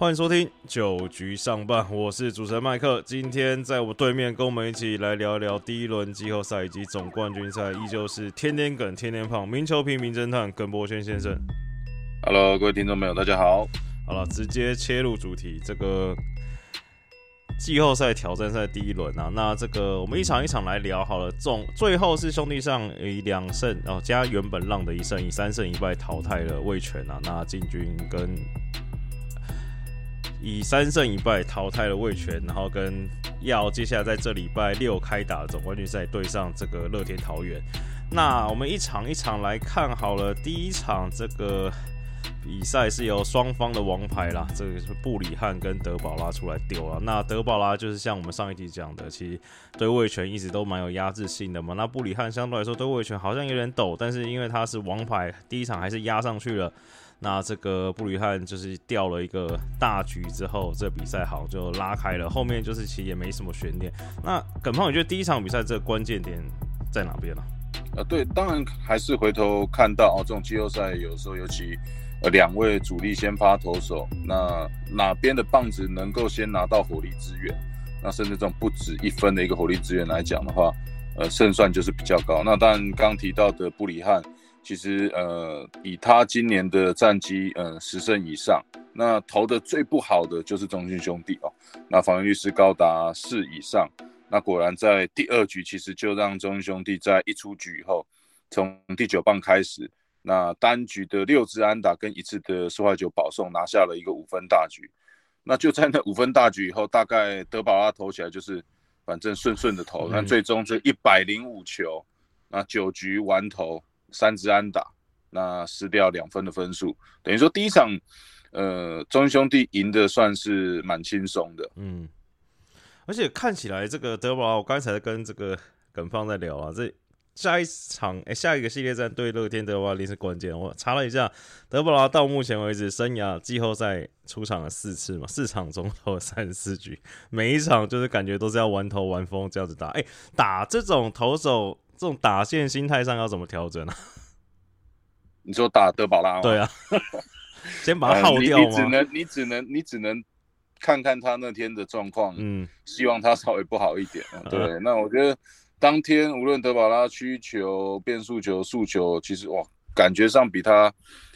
欢迎收听九局上半，我是主持人麦克。今天在我对面，跟我们一起来聊聊第一轮季后赛以及总冠军赛，依旧是天天梗、天天胖、名球评、名侦探耿博轩先生。Hello，各位听众朋友，大家好。好了，直接切入主题，这个季后赛挑战赛第一轮啊，那这个我们一场一场来聊好了。总最后是兄弟上以两胜然哦加原本浪的一胜，以三胜一败淘汰了魏权啊。那进军跟以三胜一败淘汰了魏权，然后跟要接下来在这礼拜六开打总冠军赛对上这个乐天桃园。那我们一场一场来看好了，第一场这个。比赛是由双方的王牌啦，这个是布里汉跟德保拉出来丢了。那德保拉就是像我们上一集讲的，其实对卫权一直都蛮有压制性的嘛。那布里汉相对来说对卫权好像有点抖，但是因为他是王牌，第一场还是压上去了。那这个布里汉就是掉了一个大局之后，这比赛好像就拉开了。后面就是其实也没什么悬念。那耿胖，你觉得第一场比赛这个关键点在哪边呢？啊，对，当然还是回头看到哦，这种季后赛有时候尤其。呃，两位主力先发投手，那哪边的棒子能够先拿到火力支援？那甚至这种不止一分的一个火力支援来讲的话，呃，胜算就是比较高。那当然，刚提到的布里汉，其实呃，以他今年的战绩，呃，十胜以上，那投的最不好的就是中信兄弟哦，那防御率是高达四以上。那果然在第二局，其实就让中信兄弟在一出局以后，从第九棒开始。那单局的六支安打跟一次的四坏球保送，拿下了一个五分大局。那就在那五分大局以后，大概德保拉投起来就是反正顺顺的投，那最终这一百零五球，那九局完投三支安打，那失掉两分的分数，等于说第一场，呃，中兄弟赢的算是蛮轻松的。嗯，而且看起来这个德保拉，我刚才跟这个耿放在聊啊，这。下一场哎，下一个系列战对乐天德保拉是关键。我查了一下，德保拉到目前为止生涯季后赛出场了四次嘛，四场中投了三十四局，每一场就是感觉都是要玩头玩疯这样子打。哎，打这种投手这种打线心态上要怎么调整呢？你说打德保拉？对啊，先把它耗掉吗？你只能你只能你只能看看他那天的状况，嗯，希望他稍微不好一点。对，那我觉得。当天无论德保拉曲球、变速球、速球，其实哇，感觉上比他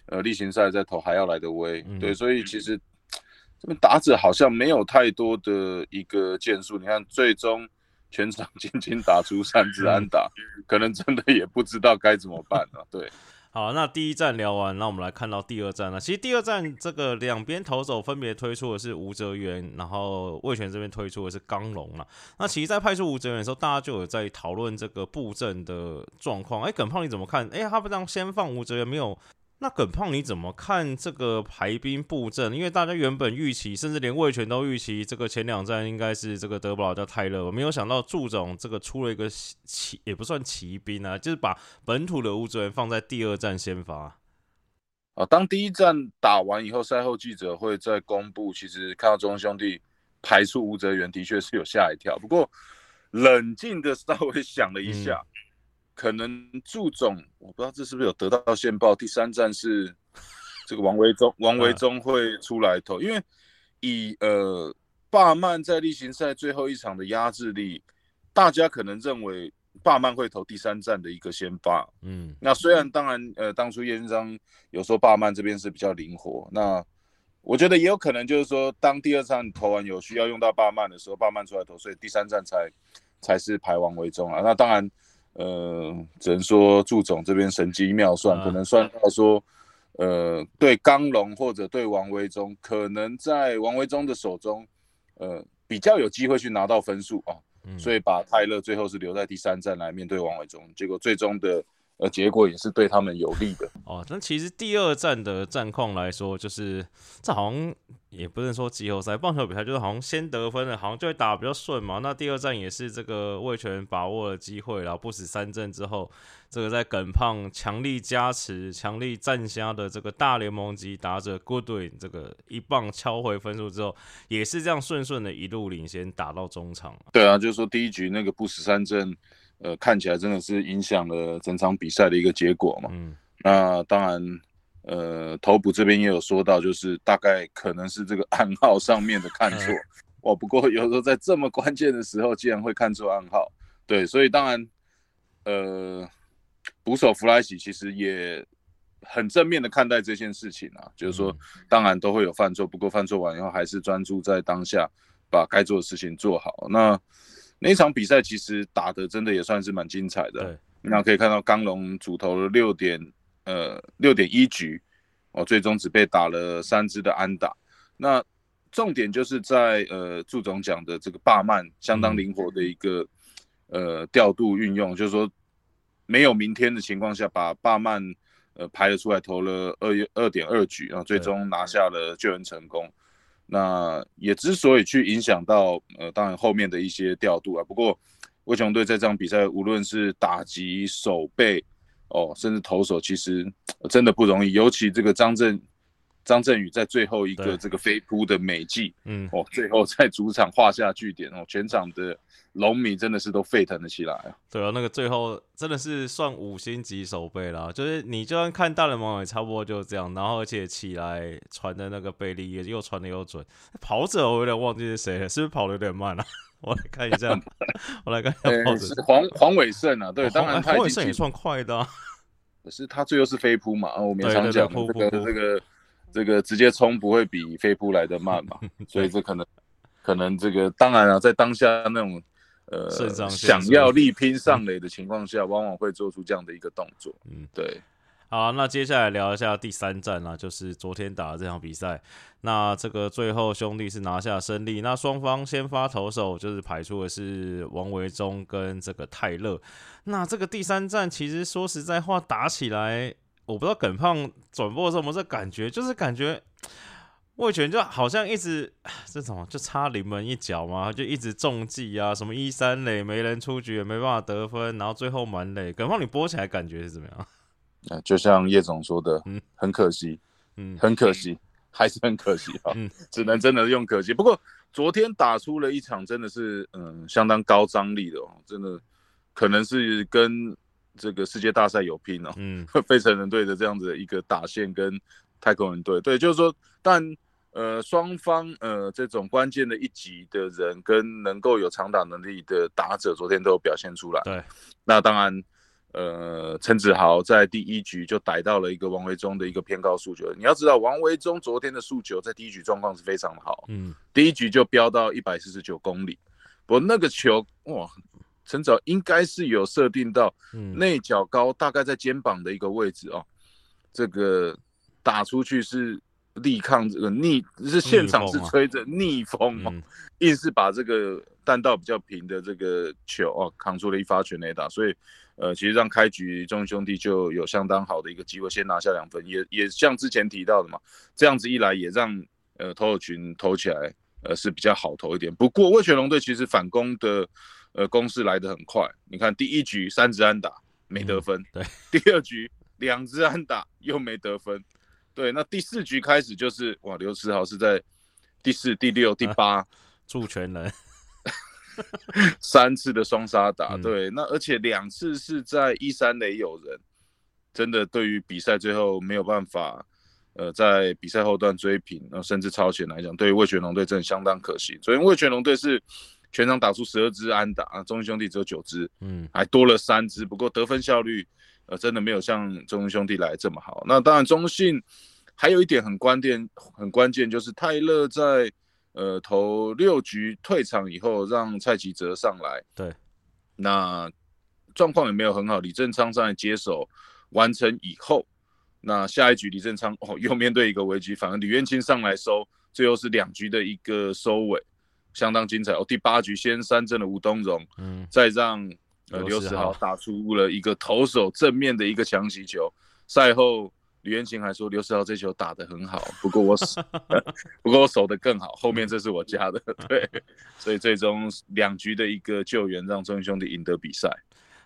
呃例行赛在投还要来的威。对，所以其实这边打者好像没有太多的一个建树。你看，最终全场 仅仅打出三支安打，可能真的也不知道该怎么办了。对。好，那第一站聊完，那我们来看到第二站了。其实第二站这个两边投手分别推出的是吴哲源，然后魏权这边推出的是刚龙了。那其实，在派出吴哲源的时候，大家就有在讨论这个布阵的状况。哎，耿胖你怎么看？哎，他不这样先放吴哲源，没有？那耿胖你怎么看这个排兵布阵？因为大家原本预期，甚至连魏权都预期，这个前两站应该是这个德布拉加泰勒，我没有想到祝总这个出了一个骑，也不算骑兵啊，就是把本土的吴哲源放在第二站先发。啊，当第一站打完以后，赛后记者会再公布，其实看到中兄弟排出吴哲源，的确是有吓一跳。不过冷静的 稍微想了一下。可能祝总，我不知道这是不是有得到线报。第三站是这个王维忠，王维忠会出来投，因为以呃霸曼在例行赛最后一场的压制力，大家可能认为霸曼会投第三站的一个先发。嗯，那虽然当然呃当初叶先生有说霸曼这边是比较灵活，那我觉得也有可能就是说当第二站投完有需要用到霸曼的时候，霸曼出来投，所以第三站才才是排王维忠啊。那当然。呃，只能说祝总这边神机妙算，可能算到说，呃，对刚龙或者对王维忠，可能在王维忠的手中，呃，比较有机会去拿到分数啊，所以把泰勒最后是留在第三站来面对王维忠，结果最终的呃结果也是对他们有利的哦。那其实第二站的战况来说，就是这好像。也不能说季后赛棒球比赛就是好像先得分的，好像就会打比较顺嘛。那第二站也是这个魏权把握了机会，然后不死三阵之后，这个在耿胖强力加持、强力战虾的这个大联盟级打者 Goodwin 这个一棒敲回分数之后，也是这样顺顺的一路领先打到中场。对啊，就是说第一局那个不死三阵，呃，看起来真的是影响了整场比赛的一个结果嘛。嗯，那当然。呃，头补这边也有说到，就是大概可能是这个暗号上面的看错。哦，不过有时候在这么关键的时候，竟然会看错暗号，对，所以当然，呃，捕手弗莱喜其实也很正面的看待这件事情啊，就是说，当然都会有犯错，不过犯错完以后还是专注在当下，把该做的事情做好。那那一场比赛其实打的真的也算是蛮精彩的，那可以看到刚龙主投了六点，呃，六点一局，哦，最终只被打了三支的安打，那。重点就是在呃，祝总讲的这个霸曼相当灵活的一个呃调度运用，就是说没有明天的情况下，把霸曼呃排了出来，投了二二点二局，然后最终拿下了救援成功。那也之所以去影响到呃，当然后面的一些调度啊。不过魏雄队在这场比赛，无论是打击、守备哦，甚至投手，其实真的不容易，尤其这个张震。张振宇在最后一个这个飞扑的美技，嗯，哦，最后在主场画下句点哦，全场的龙迷真的是都沸腾了起来啊！对啊，那个最后真的是算五星级守备了，就是你就算看大联盟也差不多就这样，然后而且起来传的那个贝利也又传的又准，跑者我有点忘记是谁了，是不是跑的有点慢了？我来看一下，我来看一下跑者是黄黄伟胜啊，对，当然黄伟胜也算快的，可是 他最后是飞扑嘛，啊，我们常讲这个这个。这个直接冲不会比飞扑来的慢嘛，所以这可能可能这个当然啊，在当下那种呃想要力拼上垒的情况下，往往会做出这样的一个动作。嗯，对。好，那接下来聊一下第三战啦，就是昨天打的这场比赛。那这个最后兄弟是拿下胜利。那双方先发投手就是排出的是王维忠跟这个泰勒。那这个第三战其实说实在话，打起来。我不知道耿胖转播的时候有没有这感觉，就是感觉魏权就好像一直这种就差临门一脚嘛，就一直中计啊，什么一三垒没人出局也没办法得分，然后最后满垒。耿胖你播起来感觉是怎么样？啊，就像叶总说的，嗯，很可惜，嗯，很可惜，还是很可惜啊，嗯，只能真的用可惜。不过昨天打出了一场真的是嗯相当高张力的哦，真的可能是跟。这个世界大赛有拼哦，嗯，费城人队的这样子的一个打线跟太空人队，对，就是说，但呃，双方呃这种关键的一级的人跟能够有长打能力的打者，昨天都有表现出来。对，那当然，呃，陈子豪在第一局就逮到了一个王维忠的一个偏高速球。你要知道，王维忠昨天的速球在第一局状况是非常的好，嗯，第一局就飙到一百四十九公里，不过那个球哇。陈早应该是有设定到内角高，大概在肩膀的一个位置哦。这个打出去是力抗这个逆，是现场是吹着逆风哦，硬是把这个弹道比较平的这个球哦扛出了一发全垒打。所以呃，其实让开局中兄弟就有相当好的一个机会，先拿下两分，也也像之前提到的嘛，这样子一来也让呃投手群投起来呃是比较好投一点。不过魏全龙队其实反攻的。呃，攻势来得很快。你看第一局三支安打没得分，对。第二局两支安打又没得分，对。那第四局开始就是哇，刘思豪是在第四、第六、第八助全人 三次的双杀打，对。那而且两次是在一三垒有人，真的对于比赛最后没有办法，呃，在比赛后段追平，那甚至超前来讲，对于魏全龙队真的相当可惜。所以魏全龙队是。全场打出十二支安打啊，中信兄弟只有九支，嗯，还多了三支。不过得分效率，呃，真的没有像中信兄弟来这么好。那当然，中信还有一点很关键，很关键就是泰勒在呃投六局退场以后，让蔡奇哲上来。对，那状况也没有很好。李正昌上来接手完成以后，那下一局李正昌哦又面对一个危机，反而李元清上来收，最后是两局的一个收尾。相当精彩哦！第八局先三振了吴东荣，嗯，再让呃刘世豪打出了一个投手正面的一个强袭球。赛后吕元琴还说刘世豪这球打得很好，不过我守 不过我守得更好。后面这是我加的，对，所以最终两局的一个救援让中英兄弟赢得比赛。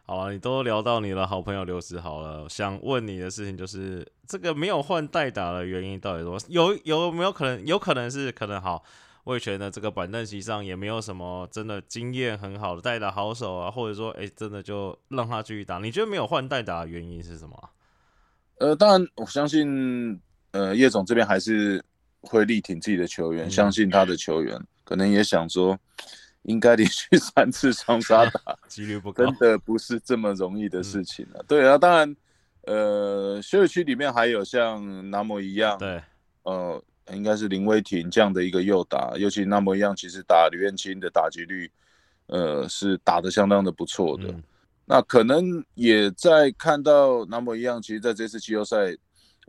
好啊，你都聊到你的好朋友刘世豪了，想问你的事情就是这个没有换代打的原因到底什么？有有没有可能？有可能是可能好。魏权的这个板凳席上也没有什么真的经验很好的代打好手啊，或者说，哎，真的就让他继续打。你觉得没有换代打的原因是什么？呃，当然我相信，呃，叶总这边还是会力挺自己的球员，相信他的球员，可能也想说，应该连续 三次双杀打，几率不高，真的不是这么容易的事情了。对啊，当然，呃，休息区里面还有像南摩一样，对，呃，应该是林威霆这样的一个右打，尤其那么一样，其实打吕彦青的打击率，呃，是打的相当的不错的。那可能也在看到那么一样，其实在这次季后赛，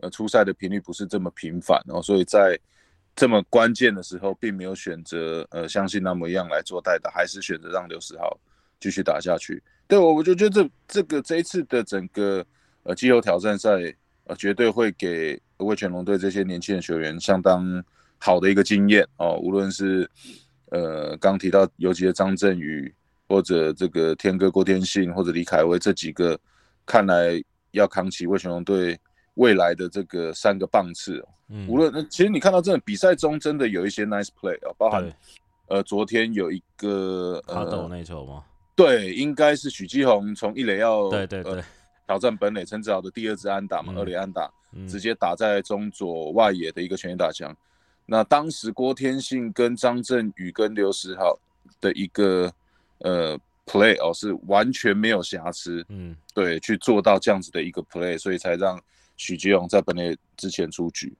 呃，出赛的频率不是这么频繁哦，所以在这么关键的时候，并没有选择呃，相信那么一样来做代打，还是选择让刘世豪继续打下去。对我，我就觉得这这个这一次的整个呃季后挑战赛，呃，绝对会给魏全龙对这些年轻的球员相当好的一个经验哦，无论是呃刚提到尤其是张振宇。或者这个天哥郭天信，或者李凯威这几个，看来要扛起魏全龙队未来的这个三个棒次。嗯，无论其实你看到这比赛中真的有一些 nice play 啊，包含呃昨天有一个呃那球吗？对，应该是许继宏从一垒要对对对挑战本垒陈子豪的第二支安打嘛，二垒安打直接打在中左外野的一个全垒打墙。那当时郭天信跟张振宇跟刘时豪的一个。呃，play 哦是完全没有瑕疵，嗯，对，去做到这样子的一个 play，所以才让许杰勇在本垒之前出局。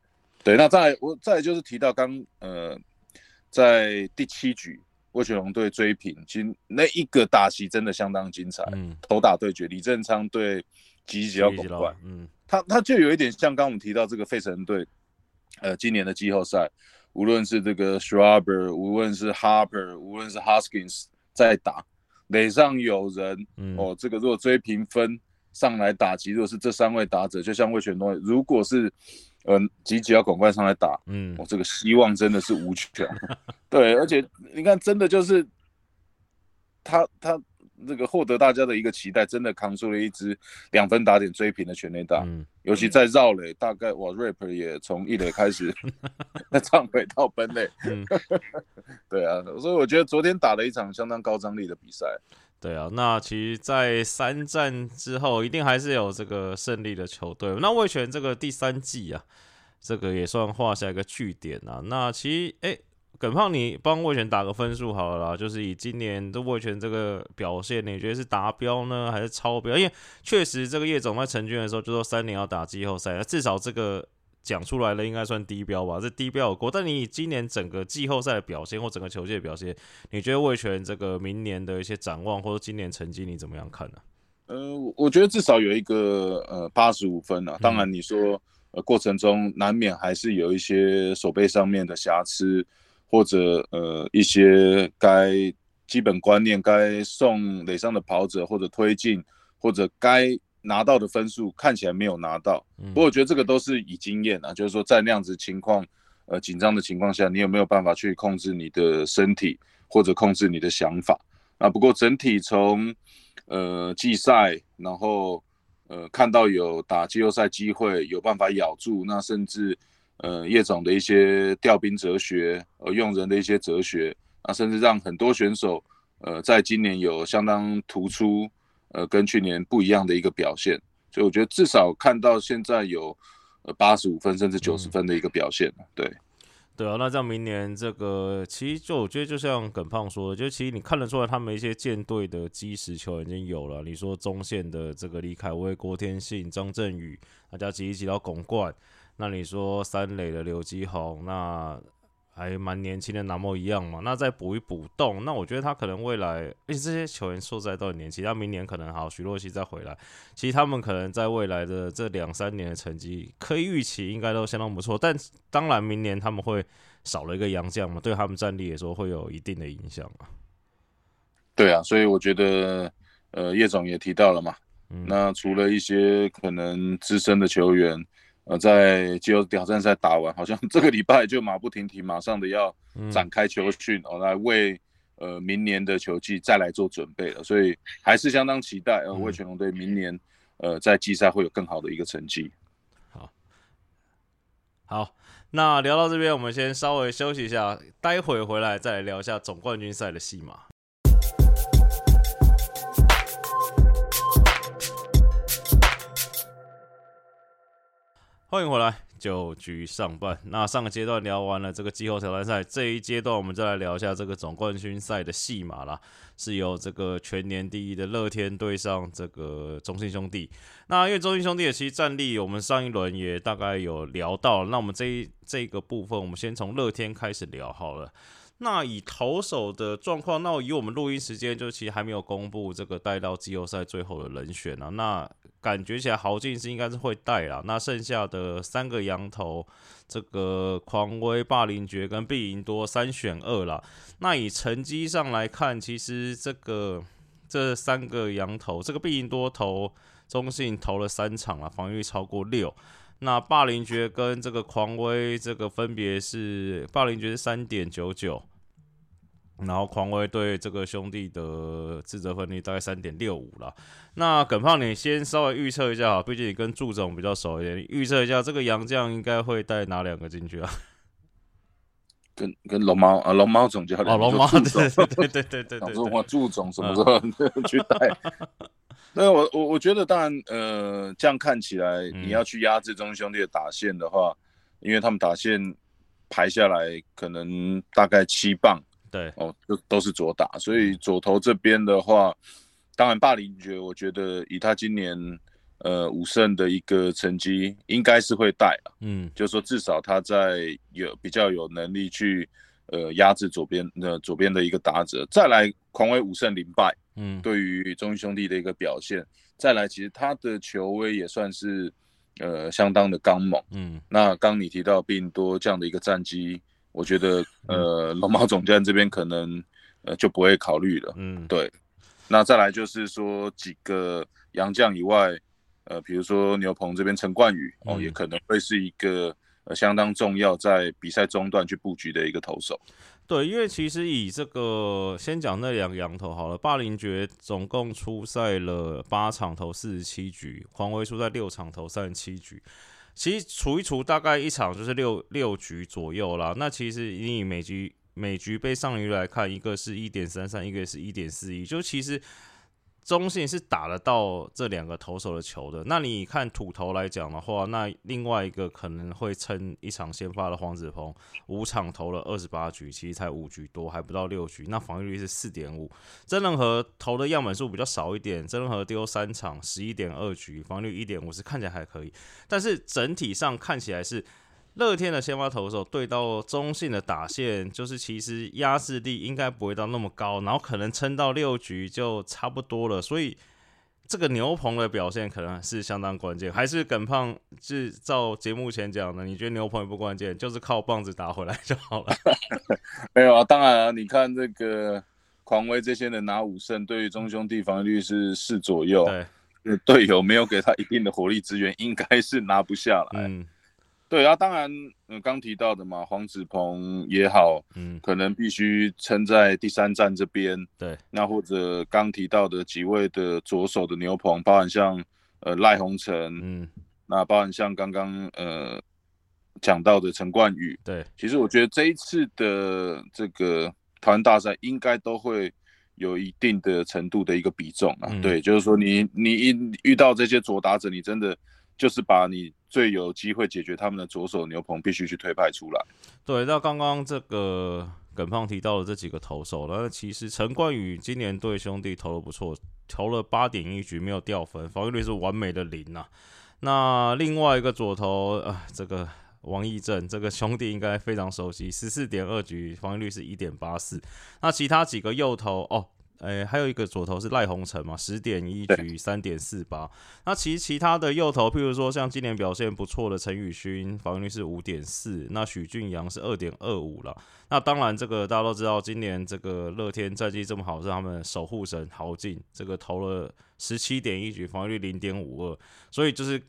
对，那再我再就是提到刚呃，在第七局魏全龙队追平，其实那一个打席真的相当精彩，嗯，头打对决，李正昌对吉吉要拱冠，嗯，他他就有一点像刚我们提到这个费城队，呃，今年的季后赛，无论是这个 Schwarber，无论是 Harper，无论是 Hoskins。在打垒上有人哦，这个如果追平分上来打击，如果是这三位打者，就像魏全龙，如果是呃吉吉要广冠上来打，嗯，我这个希望真的是无穷。对，而且你看，真的就是他他。这个获得大家的一个期待，真的扛出了一支两分打点追平的全垒打，嗯尤其在绕垒，大概我 rap 也从一垒开始，那唱回到本垒，对啊，所以我觉得昨天打了一场相当高张力的比赛。对啊，那其实，在三战之后，一定还是有这个胜利的球队。那魏权这个第三季啊，这个也算画下一个句点啊。那其实，哎。耿胖，你帮魏权打个分数好了啦，就是以今年的魏权这个表现，你觉得是达标呢，还是超标？因为确实这个叶总在成军的时候就说三年要打季后赛，至少这个讲出来了，应该算低标吧？这低标有过。但你以今年整个季后赛的表现或整个球界的表现，你觉得魏权这个明年的一些展望或者今年成绩你怎么样看呢？呃，我觉得至少有一个呃八十五分啊。当然你说呃过程中难免还是有一些手背上面的瑕疵。或者呃一些该基本观念该送垒上的跑者或者推进或者该拿到的分数看起来没有拿到，不过我觉得这个都是以经验啊，就是说在那样子情况呃紧张的情况下，你有没有办法去控制你的身体或者控制你的想法啊？不过整体从呃季赛，然后呃看到有打季后赛机会，有办法咬住，那甚至。呃，叶总的一些调兵哲学，呃，用人的一些哲学，啊，甚至让很多选手，呃，在今年有相当突出，呃，跟去年不一样的一个表现，所以我觉得至少看到现在有，呃，八十五分甚至九十分的一个表现对，对啊，那这样明年这个，其实就我觉得就像耿胖说的，就其实你看得出来他们一些舰队的基石球已经有了。你说中线的这个李凯威、郭天信、张振宇，大家挤一挤到拱冠。那你说三垒的刘基宏，那还蛮年轻的，南莫一样嘛？那再补一补洞，那我觉得他可能未来，而且这些球员说实在都很年轻，他明年可能好，徐若曦再回来，其实他们可能在未来的这两三年的成绩，可以预期应该都相当不错。但当然，明年他们会少了一个洋将嘛，对他们战力也说会有一定的影响嘛。对啊，所以我觉得，呃，叶总也提到了嘛，那除了一些可能资深的球员。呃，在季后挑战赛打完，好像 这个礼拜就马不停蹄，马上的要展开球训，哦，来为呃明年的球季再来做准备了。所以还是相当期待，呃，为全龙队明年呃在季赛会有更好的一个成绩。好，好，那聊到这边，我们先稍微休息一下，待会回来再来聊一下总冠军赛的戏码。欢迎回来，九局上半。那上个阶段聊完了这个季后挑战赛，这一阶段我们再来聊一下这个总冠军赛的戏码啦。是由这个全年第一的乐天对上这个中信兄弟。那因为中信兄弟的其实战力，我们上一轮也大概有聊到。那我们这一这个部分，我们先从乐天开始聊好了。那以投手的状况，那以我们录音时间，就其实还没有公布这个带到季后赛最后的人选啊。那感觉起来豪进是应该是会带啦。那剩下的三个羊头，这个狂威、霸凌爵跟必赢多三选二啦。那以成绩上来看，其实这个这三个羊头，这个必赢多投中信投了三场了，防御超过六。那霸凌爵跟这个狂威，这个分别是霸凌爵是三点九九。然后狂威对这个兄弟的自责分率大概三点六五了。那耿胖，你先稍微预测一下，毕竟你跟祝总比较熟一点，预测一下这个杨将应该会带哪两个进去啊？跟跟龙猫啊，龙猫总教练哦，龙猫对对对对对对，我 祝总什么时候 去带？那我我我觉得，当然呃，这样看起来，你要去压制中兄弟的打线的话，因为他们打线排下来可能大概七棒。对哦，都都是左打，所以左投这边的话，当然霸凌爵，我觉得以他今年呃五胜的一个成绩，应该是会带了。嗯，就是说至少他在有比较有能力去呃压制左边呃左边的一个打者。再来狂威五胜零败，嗯，对于中英兄弟的一个表现，再来其实他的球威也算是呃相当的刚猛。嗯，那刚你提到并多这样的一个战绩。我觉得，呃，龙猫总监这边可能，呃，就不会考虑了。嗯，对。那再来就是说几个洋将以外，呃，比如说牛棚这边陈冠宇哦，也可能会是一个呃相当重要在比赛中段去布局的一个投手。对，因为其实以这个先讲那两个羊头好了，霸凌爵总共出赛了八场投四十七局，黄威出在六场投三十七局。其实除一除，大概一场就是六六局左右啦。那其实你以每局每局被上鱼来看，一个是一点三三，一个是一点四一，就其实。中信是打得到这两个投手的球的。那你看土头来讲的话，那另外一个可能会撑一场先发的黄子鹏，五场投了二十八局，其实才五局多，还不到六局。那防御率是四点五。曾仁和投的样本数比较少一点，曾仁和丢三场十一点二局，防御率一点五，是看起来还可以。但是整体上看起来是。乐天的先发投手对到中信的打线，就是其实压制力应该不会到那么高，然后可能撑到六局就差不多了。所以这个牛棚的表现可能是相当关键。还是耿胖是照节目前讲的，你觉得牛棚也不关键，就是靠棒子打回来就好了？没有啊，当然啊，你看这个狂威这些人拿五胜，对于中兄弟防御率是四左右，对，队友没有给他一定的火力支援，应该是拿不下来。嗯。对啊，当然，嗯，刚提到的嘛，黄子鹏也好，嗯，可能必须撑在第三站这边。对，那或者刚提到的几位的左手的牛棚，包含像呃赖鸿成，嗯，那包含像刚刚呃讲到的陈冠宇。对，其实我觉得这一次的这个台湾大赛应该都会有一定的程度的一个比重啊。对，就是说你你一遇到这些左打者，你真的。就是把你最有机会解决他们的左手牛棚必须去推派出来。对，那刚刚这个耿胖提到的这几个投手，那其实陈冠宇今年对兄弟投的不错，投了八点一局没有掉分，防御率是完美的零呐。那另外一个左投啊，这个王义正，这个兄弟应该非常熟悉，十四点二局防御率是一点八四。那其他几个右投哦。诶，还有一个左投是赖鸿成嘛，十点一局三点四八。那其实其他的右投，譬如说像今年表现不错的陈宇勋，防御率是五点四。那许俊阳是二点二五了。那当然，这个大家都知道，今年这个乐天战绩这么好，是他们守护神豪进，这个投了十七点一局，防御率零点五二。所以就是。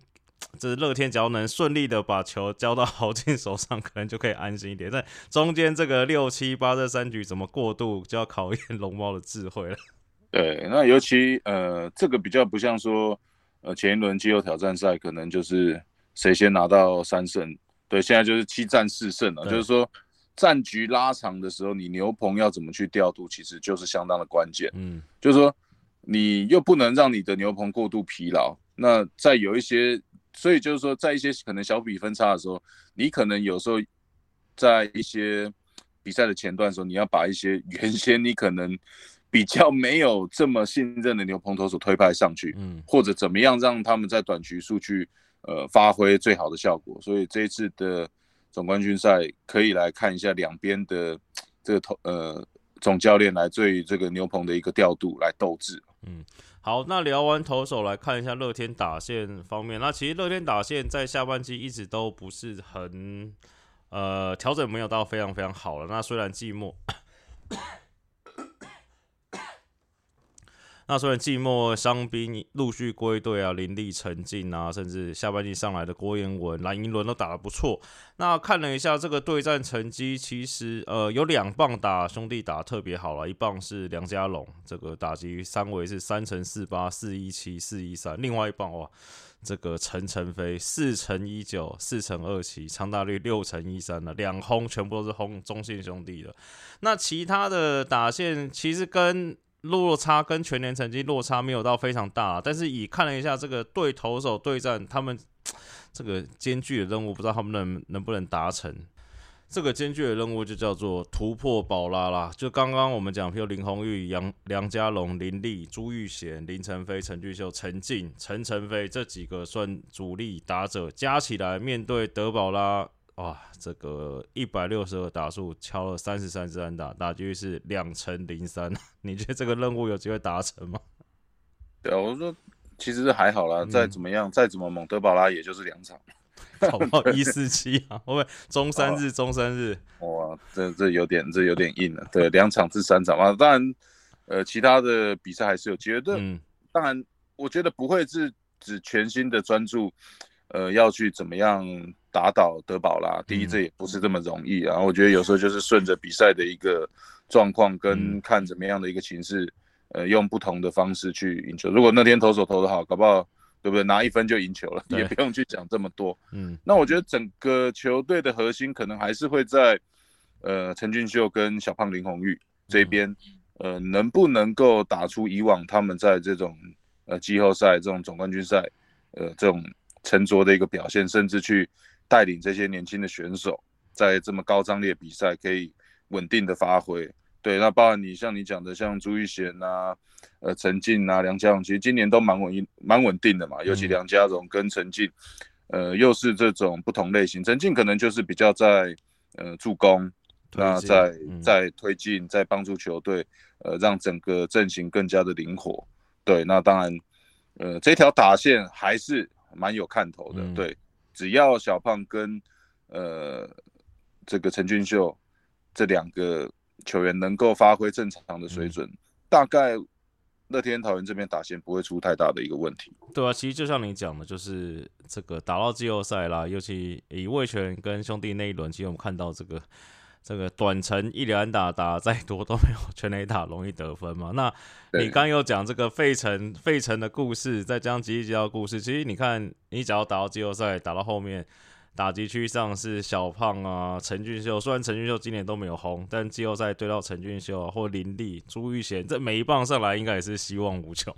这是乐天，只要能顺利的把球交到 豪进手上，可能就可以安心一点。但中间这个六七八这三局怎么过渡，就要考验龙猫的智慧了。对，那尤其呃，这个比较不像说，呃，前一轮季后挑战赛可能就是谁先拿到三胜。对，现在就是七战四胜了，就是说战局拉长的时候，你牛棚要怎么去调度，其实就是相当的关键。嗯，就是说你又不能让你的牛棚过度疲劳，那在有一些。所以就是说，在一些可能小比分差的时候，你可能有时候在一些比赛的前段的时候，你要把一些原先你可能比较没有这么信任的牛棚投手推派上去，嗯，或者怎么样让他们在短局数去呃发挥最好的效果。所以这一次的总冠军赛可以来看一下两边的这个投呃总教练来对这个牛棚的一个调度来斗志，嗯。好，那聊完投手，来看一下乐天打线方面。那其实乐天打线在下半季一直都不是很，呃，调整没有到非常非常好了。那虽然寂寞。那虽然寂寞伤兵陆续归队啊，林立、陈进啊，甚至下半季上来的郭彦文、蓝银轮都打得不错。那看了一下这个对战成绩，其实呃有两棒打兄弟打特别好了，一棒是梁家龙，这个打击三围是三乘四八四一七四一三，另外一棒哇，这个陈晨飞四乘一九四乘二七，长打率六乘一三的两轰全部都是轰中信兄弟的。那其他的打线其实跟落差跟全年成绩落差没有到非常大，但是以看了一下这个对投手对战，他们 这个艰巨的任务，不知道他们能能不能达成。这个艰巨的任务就叫做突破宝拉啦。就刚刚我们讲，譬如林红玉、杨梁家龙、林立、朱玉贤、林晨飞、陈俊秀、陈静、陈晨飞这几个算主力打者，加起来面对德宝拉。哇，这个一百六十二打数敲了三十三支安打，打击率是两成零三。你觉得这个任务有机会达成吗？对啊，我说其实还好啦，再怎么样，再怎么猛，德保拉也就是两场，好不好？一四七啊，会不会中三日？中三日？哇，这这有点这有点硬了。对，两场至三场嘛，当然，呃，其他的比赛还是有机会。嗯，当然，我觉得不会是指全新的专注，呃，要去怎么样。打倒德保啦，第一这也不是这么容易啊。我觉得有时候就是顺着比赛的一个状况跟看怎么样的一个形势，呃，用不同的方式去赢球。如果那天投手投得好，搞不好对不对？拿一分就赢球了，也不用去讲这么多。嗯，那我觉得整个球队的核心可能还是会在呃陈俊秀跟小胖林红玉这边，呃，能不能够打出以往他们在这种呃季后赛这种总冠军赛呃这种沉着的一个表现，甚至去。带领这些年轻的选手，在这么高张力的比赛可以稳定的发挥。对，那包含你像你讲的，像朱玉贤啊，呃，陈静啊，梁家荣，其实今年都蛮稳蛮稳定的嘛。尤其梁家荣跟陈静，呃，又是这种不同类型。陈静可能就是比较在呃助攻，那在在推进，在帮助球队，呃，让整个阵型更加的灵活。对，那当然，呃，这条打线还是蛮有看头的。对。只要小胖跟呃这个陈俊秀这两个球员能够发挥正常的水准，大概乐天桃园这边打线不会出太大的一个问题。对啊，其实就像你讲的，就是这个打到季后赛啦，尤其以卫权跟兄弟那一轮，其实我们看到这个这个短程一连打打再多都没有全垒打容易得分嘛。那你刚又讲这个费城费城的故事，再加上吉吉吉的故事，其实你看，你只要打到季后赛，打到后面打击区上是小胖啊、陈俊秀，虽然陈俊秀今年都没有红，但季后赛对到陈俊秀啊或林立、朱玉贤，这每一棒上来应该也是希望无穷。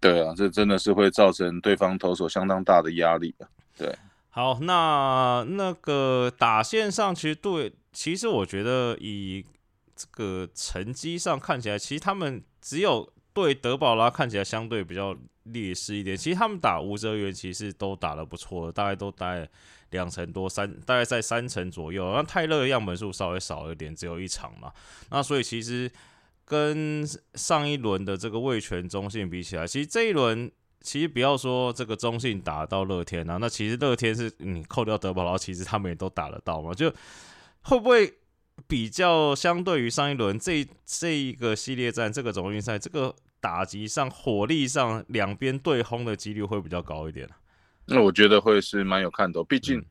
对啊，这真的是会造成对方投手相当大的压力啊。对，好，那那个打线上其实对，其实我觉得以这个成绩上看起来，其实他们。只有对德保拉看起来相对比较劣势一点，其实他们打吴哲元其实都打得不错，大概都待两成多三，大概在三成左右。那泰勒的样本数稍微少一点，只有一场嘛。那所以其实跟上一轮的这个卫权中信比起来，其实这一轮其实不要说这个中信打到乐天啊，那其实乐天是你扣掉德保拉，其实他们也都打得到嘛。就会不会？比较相对于上一轮这这一个系列战，这个总决赛，这个打击上、火力上，两边对轰的几率会比较高一点。那我觉得会是蛮有看头，毕竟，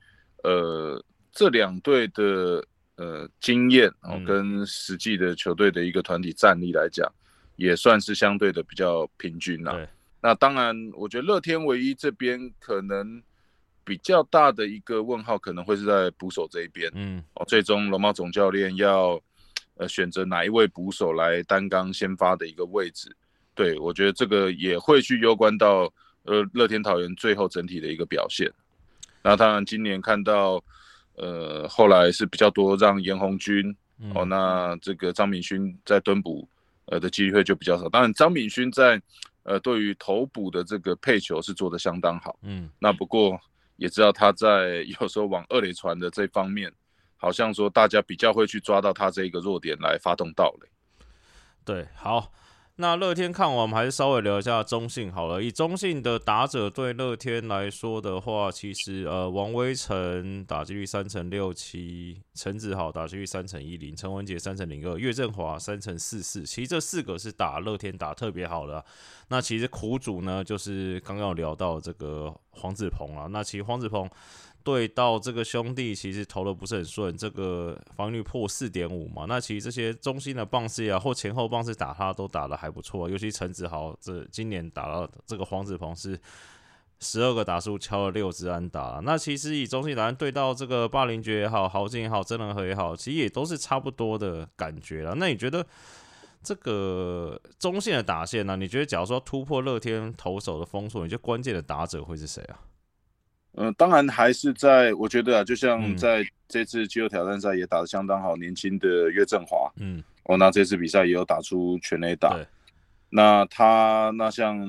呃，这两队的呃经验哦，跟实际的球队的一个团体战力来讲，也算是相对的比较平均啦。那当然，我觉得乐天唯一这边可能。比较大的一个问号可能会是在捕手这一边，嗯，哦，最终龙猫总教练要呃选择哪一位捕手来担纲先发的一个位置，对我觉得这个也会去攸关到呃乐天桃园最后整体的一个表现。那当然今年看到呃后来是比较多让严红军哦，那这个张敏勋在蹲捕呃的机会就比较少。当然张敏勋在呃对于头补的这个配球是做的相当好，嗯，那不过也知道他在 有时候往二垒传的这方面，好像说大家比较会去抓到他这一个弱点来发动盗垒。对，好。那乐天看完，我们还是稍微聊一下中信好了。以中信的打者对乐天来说的话，其实呃，王威成打击率三成六七，陈子豪打击率三成一零，陈文杰三成零二，岳振华三成四四。其实这四个是打乐天打特别好的。那其实苦主呢，就是刚刚聊到这个黄子鹏啊。那其实黄子鹏。对到这个兄弟，其实投的不是很顺，这个防御率破四点五嘛。那其实这些中心的棒次啊，或前后棒次打他都打的还不错，尤其陈子豪这今年打到这个黄子鹏是十二个打数敲了六支安打。那其实以中信来对到这个霸凌爵也好，豪进也好，真人和也好，其实也都是差不多的感觉了。那你觉得这个中线的打线呢？你觉得假如说突破乐天投手的封锁，你觉得关键的打者会是谁啊？嗯，当然还是在，我觉得啊，就像在这次肌肉挑战赛也打得相当好，年轻的岳振华，嗯，哦，那这次比赛也有打出全垒打，那他那像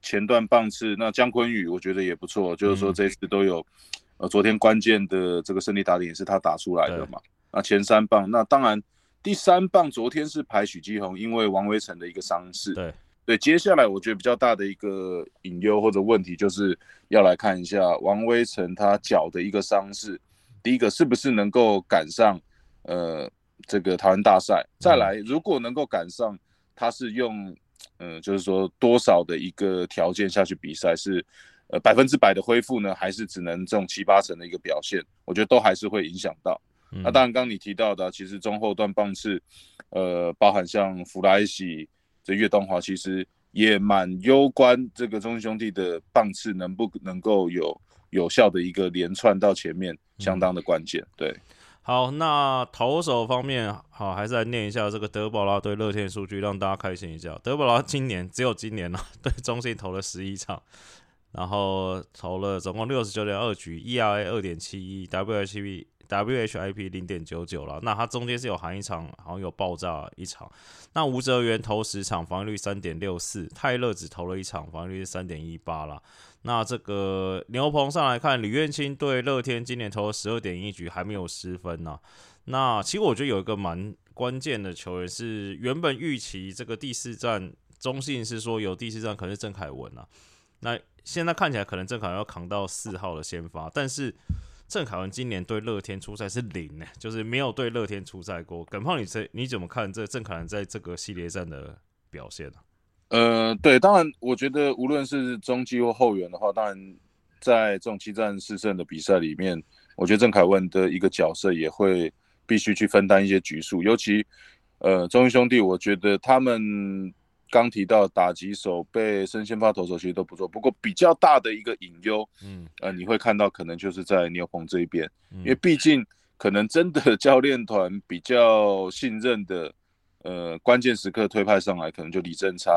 前段棒次，那姜昆宇我觉得也不错，就是说这次都有，呃，昨天关键的这个胜利打点也是他打出来的嘛，那前三棒，那当然第三棒昨天是排许继红，因为王威成的一个伤势，对。对，接下来我觉得比较大的一个隐忧或者问题，就是要来看一下王威成他脚的一个伤势。第一个是不是能够赶上呃这个台湾大赛？再来，如果能够赶上，他是用嗯就是说多少的一个条件下去比赛？是呃百分之百的恢复呢，还是只能这种七八成的一个表现？我觉得都还是会影响到。那当然，刚你提到的，其实中后段棒次，呃，包含像弗莱西。这岳东华其实也蛮攸关这个中信兄弟的棒次能不能够有有效的一个连串到前面，相当的关键。对，好，那投手方面，好，还是来念一下这个德保拉对乐天数据，让大家开心一下。德保拉今年只有今年了，对中信投了十一场，然后投了总共六十九点二局，ERA 二点七一，WHP。WHIP 零点九九了，那它中间是有含一场，好像有爆炸一场。那吴哲源投十场，防御率三点六四；泰勒只投了一场，防御率是三点一八了。那这个牛棚上来看，李彦清对乐天今年投了十二点一局，还没有失分呢。那其实我觉得有一个蛮关键的球员是原本预期这个第四站中信是说有第四站可能是郑凯文啊，那现在看起来可能郑凯文要扛到四号的先发，但是。郑凯文今年对乐天出赛是零呢，就是没有对乐天出赛过。耿胖，你这你怎么看这郑凯文在这个系列战的表现呢？呃，对，当然，我觉得无论是中继或后援的话，当然在这种七战四胜的比赛里面，我觉得郑凯文的一个角色也会必须去分担一些局数，尤其呃，中英兄弟，我觉得他们。刚提到打击手被升先发投手其实都不错，不过比较大的一个隐忧，嗯，呃，你会看到可能就是在牛棚这一边，因为毕竟可能真的 教练团比较信任的，呃，关键时刻推派上来，可能就李正昌、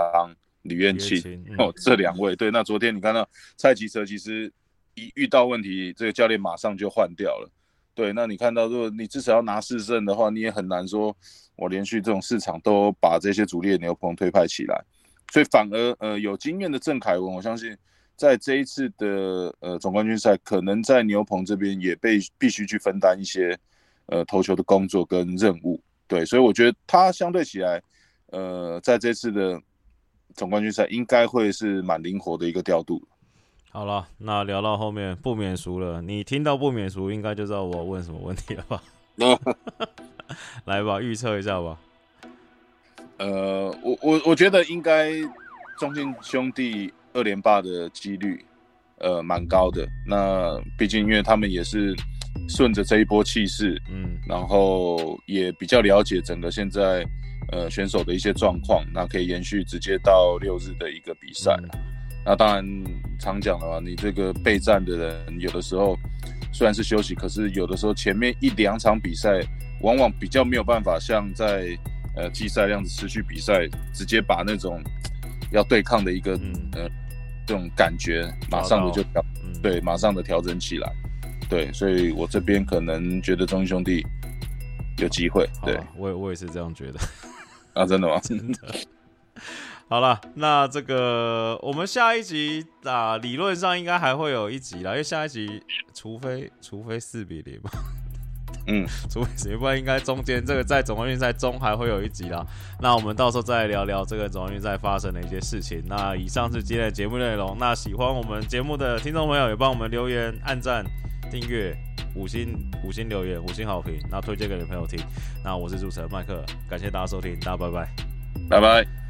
李元庆哦这两位。对，那昨天你看到蔡吉哲其实一遇到问题，这个教练马上就换掉了。对，那你看到如果你至少要拿四胜的话，你也很难说。我连续这种市场都把这些主力的牛棚推派起来，所以反而呃有经验的郑凯文，我相信在这一次的呃总冠军赛，可能在牛棚这边也被必须去分担一些呃投球的工作跟任务。对，所以我觉得他相对起来，呃，在这次的总冠军赛应该会是蛮灵活的一个调度。好了，那聊到后面不免俗了，你听到不免俗，应该就知道我问什么问题了吧？来吧，预测一下吧。呃，我我我觉得应该中信兄弟二连霸的几率，呃，蛮高的。那毕竟因为他们也是顺着这一波气势，嗯，然后也比较了解整个现在呃选手的一些状况，那可以延续直接到六日的一个比赛。那当然常讲的话，你这个备战的人有的时候虽然是休息，可是有的时候前面一两场比赛。往往比较没有办法像在呃季赛那样子持续比赛，直接把那种要对抗的一个呃这种感觉，马上的就调，对，马上的调整起来，对，所以我这边可能觉得中英兄弟有机会，对我我也是这样觉得，啊，真的吗？真的。好了，那这个我们下一集啊，理论上应该还会有一集啦，因为下一集除非除非四比零嘛，嗯，除非谁，不然应该中间这个在总冠军赛中还会有一集啦。那我们到时候再来聊聊这个总冠军赛发生的一些事情。那以上是今天的节目内容。那喜欢我们节目的听众朋友也帮我们留言、按赞、订阅、五星五星留言、五星好评，那推荐给你朋友听。那我是主持人麦克，感谢大家收听，大家拜拜，拜拜。